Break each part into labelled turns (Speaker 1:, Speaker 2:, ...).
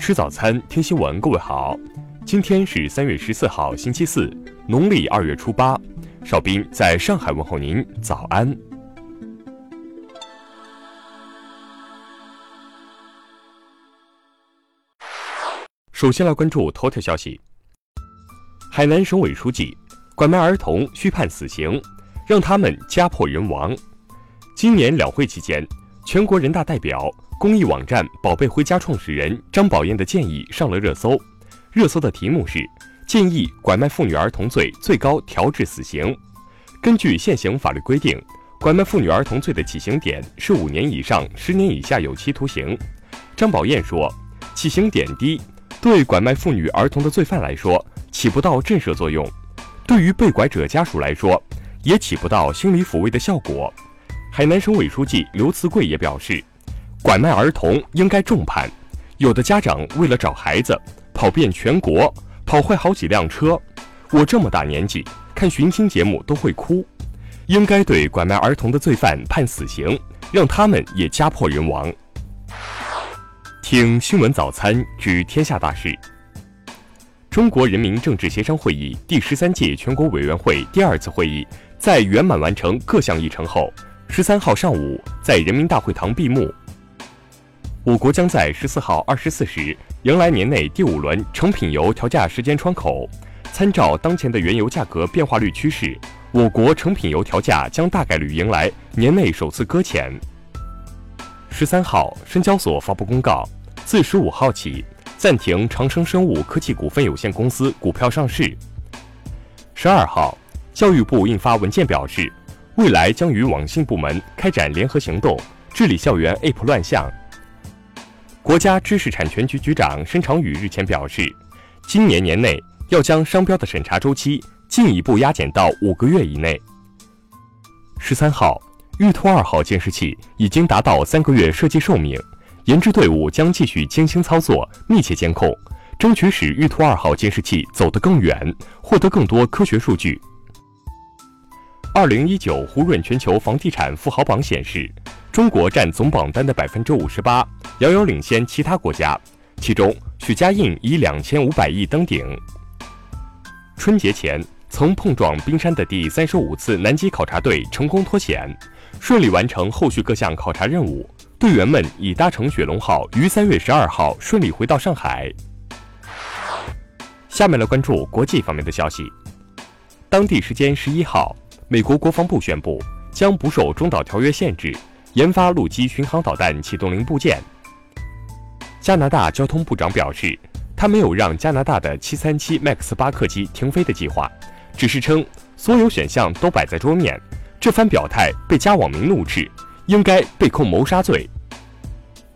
Speaker 1: 吃早餐，听新闻。各位好，今天是三月十四号，星期四，农历二月初八。邵兵在上海问候您，早安。首先来关注头条消息：海南省委书记，拐卖儿童需判死刑，让他们家破人亡。今年两会期间，全国人大代表、公益网站“宝贝回家”创始人张宝燕的建议上了热搜。热搜的题目是“建议拐卖妇女儿童罪最高调至死刑”。根据现行法律规定，拐卖妇女儿童罪的起刑点是五年以上十年以下有期徒刑。张宝燕说：“起刑点低，对拐卖妇女儿童的罪犯来说起不到震慑作用，对于被拐者家属来说也起不到心理抚慰的效果。”海南省委书记刘慈贵也表示，拐卖儿童应该重判。有的家长为了找孩子，跑遍全国，跑坏好几辆车。我这么大年纪，看寻亲节目都会哭。应该对拐卖儿童的罪犯判死刑，让他们也家破人亡。听新闻早餐知天下大事。中国人民政治协商会议第十三届全国委员会第二次会议在圆满完成各项议程后。十三号上午，在人民大会堂闭幕。我国将在十四号二十四时迎来年内第五轮成品油调价时间窗口。参照当前的原油价格变化率趋势，我国成品油调价将大概率迎来年内首次搁浅。十三号，深交所发布公告，自十五号起暂停长生生物科技股份有限公司股票上市。十二号，教育部印发文件表示。未来将与网信部门开展联合行动，治理校园 App 乱象。国家知识产权局局长申长宇日前表示，今年年内要将商标的审查周期进一步压减到五个月以内。十三号，玉兔二号监视器已经达到三个月设计寿命，研制队伍将继续精心操作、密切监控，争取使玉兔二号监视器走得更远，获得更多科学数据。二零一九胡润全球房地产富豪榜显示，中国占总榜单的百分之五十八，遥遥领先其他国家。其中，许家印以两千五百亿登顶。春节前，曾碰撞冰山的第三十五次南极考察队成功脱险，顺利完成后续各项考察任务。队员们已搭乘雪龙号于三月十二号顺利回到上海。下面来关注国际方面的消息。当地时间十一号。美国国防部宣布，将不受中导条约限制，研发陆基巡航导弹启动零部件。加拿大交通部长表示，他没有让加拿大的737 MAX 八客机停飞的计划，只是称所有选项都摆在桌面。这番表态被加网民怒斥，应该被控谋杀罪。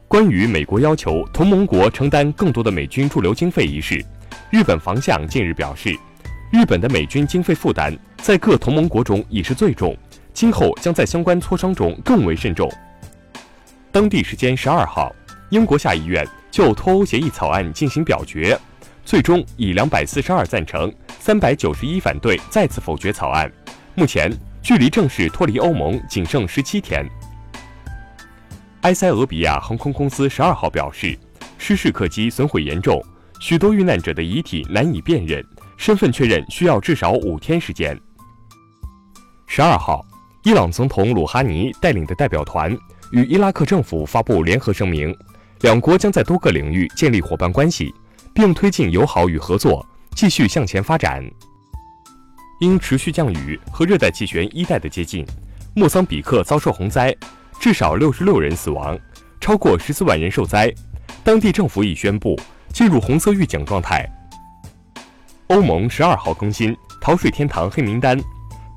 Speaker 1: 关于美国要求同盟国承担更多的美军驻留经费一事，日本防相近日表示。日本的美军经费负担在各同盟国中已是最重，今后将在相关磋商中更为慎重。当地时间十二号，英国下议院就脱欧协议草案进行表决，最终以两百四十二赞成、三百九十一反对再次否决草案。目前距离正式脱离欧盟仅剩十七天。埃塞俄比亚航空公司十二号表示，失事客机损毁严重，许多遇难者的遗体难以辨认。身份确认需要至少五天时间。十二号，伊朗总统鲁哈尼带领的代表团与伊拉克政府发布联合声明，两国将在多个领域建立伙伴关系，并推进友好与合作，继续向前发展。因持续降雨和热带气旋一带的接近，莫桑比克遭受洪灾，至少六十六人死亡，超过十四万人受灾，当地政府已宣布进入红色预警状态。欧盟十二号更新逃税天堂黑名单，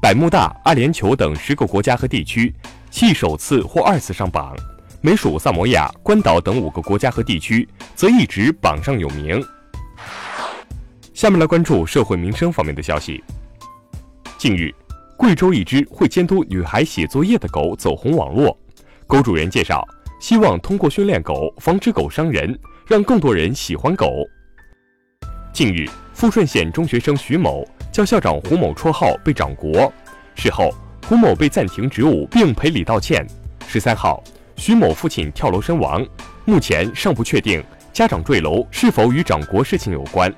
Speaker 1: 百慕大、阿联酋等十个国家和地区系首次或二次上榜，美属萨摩亚、关岛等五个国家和地区则一直榜上有名。下面来关注社会民生方面的消息。近日，贵州一只会监督女孩写作业的狗走红网络，狗主人介绍，希望通过训练狗防止狗伤人，让更多人喜欢狗。近日。富顺县中学生徐某叫校长胡某绰号被掌掴，事后胡某被暂停职务并赔礼道歉。十三号，徐某父亲跳楼身亡，目前尚不确定家长坠楼是否与掌国事情有关？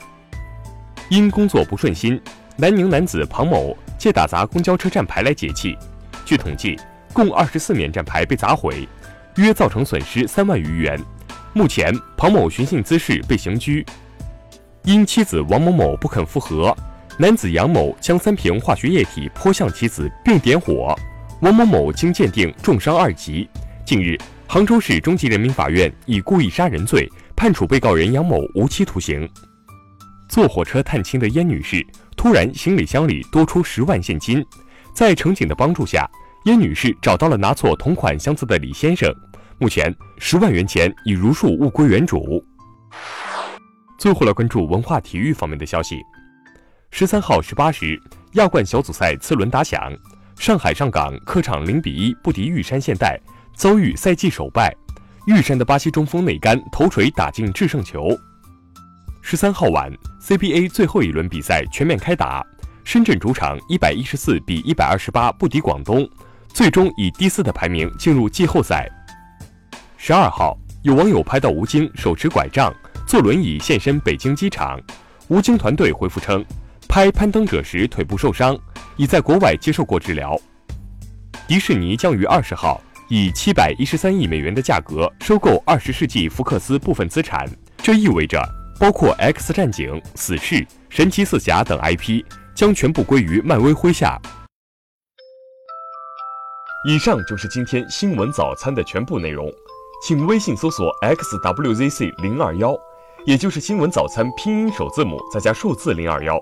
Speaker 1: 因工作不顺心，南宁男子庞某借打砸公交车站牌来解气。据统计，共二十四面站牌被砸毁，约造成损失三万余元。目前，庞某寻衅滋事被刑拘。因妻子王某某不肯复合，男子杨某将三瓶化学液体泼向妻子并点火，王某某经鉴定重伤二级。近日，杭州市中级人民法院以故意杀人罪判处被告人杨某无期徒刑。坐火车探亲的燕女士突然行李箱里多出十万现金，在乘警的帮助下，燕女士找到了拿错同款箱子的李先生。目前，十万元钱已如数物归原主。最后来关注文化体育方面的消息。十三号十八时，亚冠小组赛次轮打响，上海上港客场零比一不敌玉山现代，遭遇赛季首败。玉山的巴西中锋内甘头锤打进制胜球。十三号晚，CBA 最后一轮比赛全面开打，深圳主场一百一十四比一百二十八不敌广东，最终以第四的排名进入季后赛。十二号，有网友拍到吴京手持拐杖、坐轮椅现身北京机场。吴京团队回复称，拍攀登者时腿部受伤，已在国外接受过治疗。迪士尼将于二十号以七百一十三亿美元的价格收购二十世纪福克斯部分资产，这意味着包括《X 战警》《死侍》《神奇四侠》等 IP 将全部归于漫威麾下。以上就是今天新闻早餐的全部内容。请微信搜索 xwzc 零二幺，也就是新闻早餐拼音首字母再加数字零二幺。